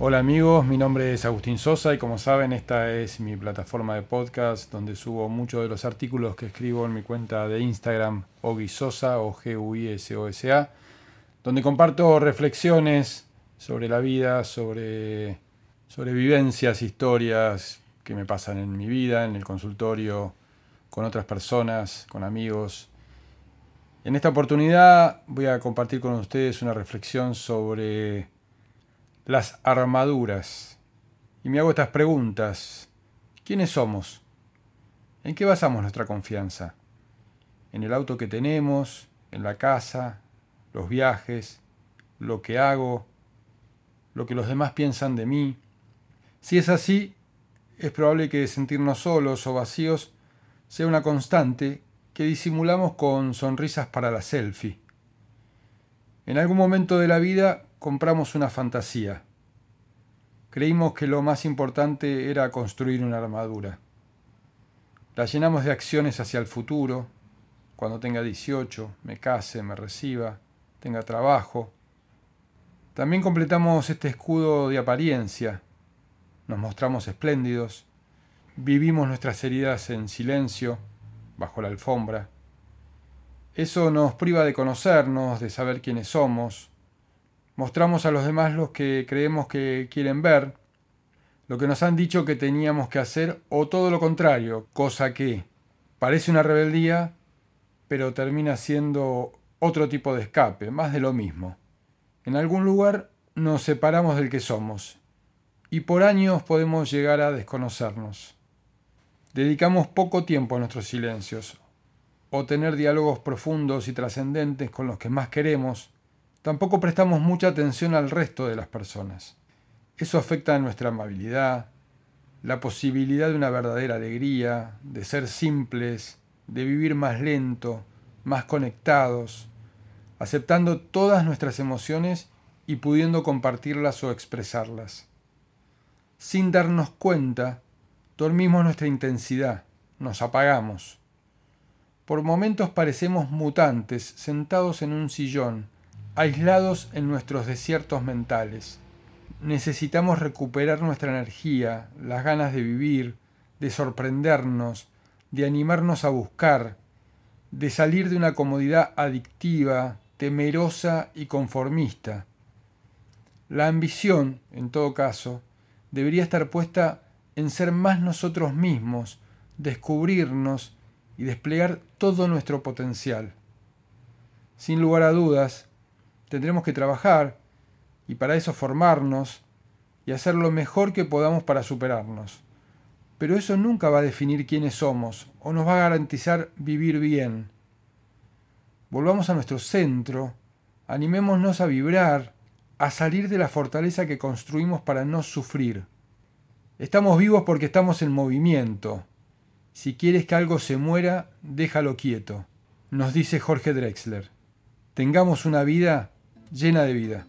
Hola amigos, mi nombre es Agustín Sosa y como saben esta es mi plataforma de podcast donde subo muchos de los artículos que escribo en mi cuenta de Instagram Ogisosa o G U I S O S A, donde comparto reflexiones sobre la vida, sobre, sobre vivencias, historias que me pasan en mi vida, en el consultorio, con otras personas, con amigos. En esta oportunidad voy a compartir con ustedes una reflexión sobre las armaduras. Y me hago estas preguntas. ¿Quiénes somos? ¿En qué basamos nuestra confianza? ¿En el auto que tenemos? ¿En la casa? ¿Los viajes? ¿Lo que hago? ¿Lo que los demás piensan de mí? Si es así, es probable que sentirnos solos o vacíos sea una constante que disimulamos con sonrisas para la selfie. En algún momento de la vida compramos una fantasía. Creímos que lo más importante era construir una armadura. La llenamos de acciones hacia el futuro, cuando tenga 18, me case, me reciba, tenga trabajo. También completamos este escudo de apariencia. Nos mostramos espléndidos, vivimos nuestras heridas en silencio, bajo la alfombra. Eso nos priva de conocernos, de saber quiénes somos, Mostramos a los demás los que creemos que quieren ver, lo que nos han dicho que teníamos que hacer o todo lo contrario, cosa que parece una rebeldía, pero termina siendo otro tipo de escape, más de lo mismo. En algún lugar nos separamos del que somos y por años podemos llegar a desconocernos. Dedicamos poco tiempo a nuestros silencios o tener diálogos profundos y trascendentes con los que más queremos Tampoco prestamos mucha atención al resto de las personas. Eso afecta a nuestra amabilidad, la posibilidad de una verdadera alegría, de ser simples, de vivir más lento, más conectados, aceptando todas nuestras emociones y pudiendo compartirlas o expresarlas. Sin darnos cuenta, dormimos nuestra intensidad, nos apagamos. Por momentos parecemos mutantes, sentados en un sillón, aislados en nuestros desiertos mentales. Necesitamos recuperar nuestra energía, las ganas de vivir, de sorprendernos, de animarnos a buscar, de salir de una comodidad adictiva, temerosa y conformista. La ambición, en todo caso, debería estar puesta en ser más nosotros mismos, descubrirnos y desplegar todo nuestro potencial. Sin lugar a dudas, tendremos que trabajar y para eso formarnos y hacer lo mejor que podamos para superarnos. Pero eso nunca va a definir quiénes somos o nos va a garantizar vivir bien. Volvamos a nuestro centro, animémonos a vibrar, a salir de la fortaleza que construimos para no sufrir. Estamos vivos porque estamos en movimiento. Si quieres que algo se muera, déjalo quieto, nos dice Jorge Drexler. Tengamos una vida llena de vida.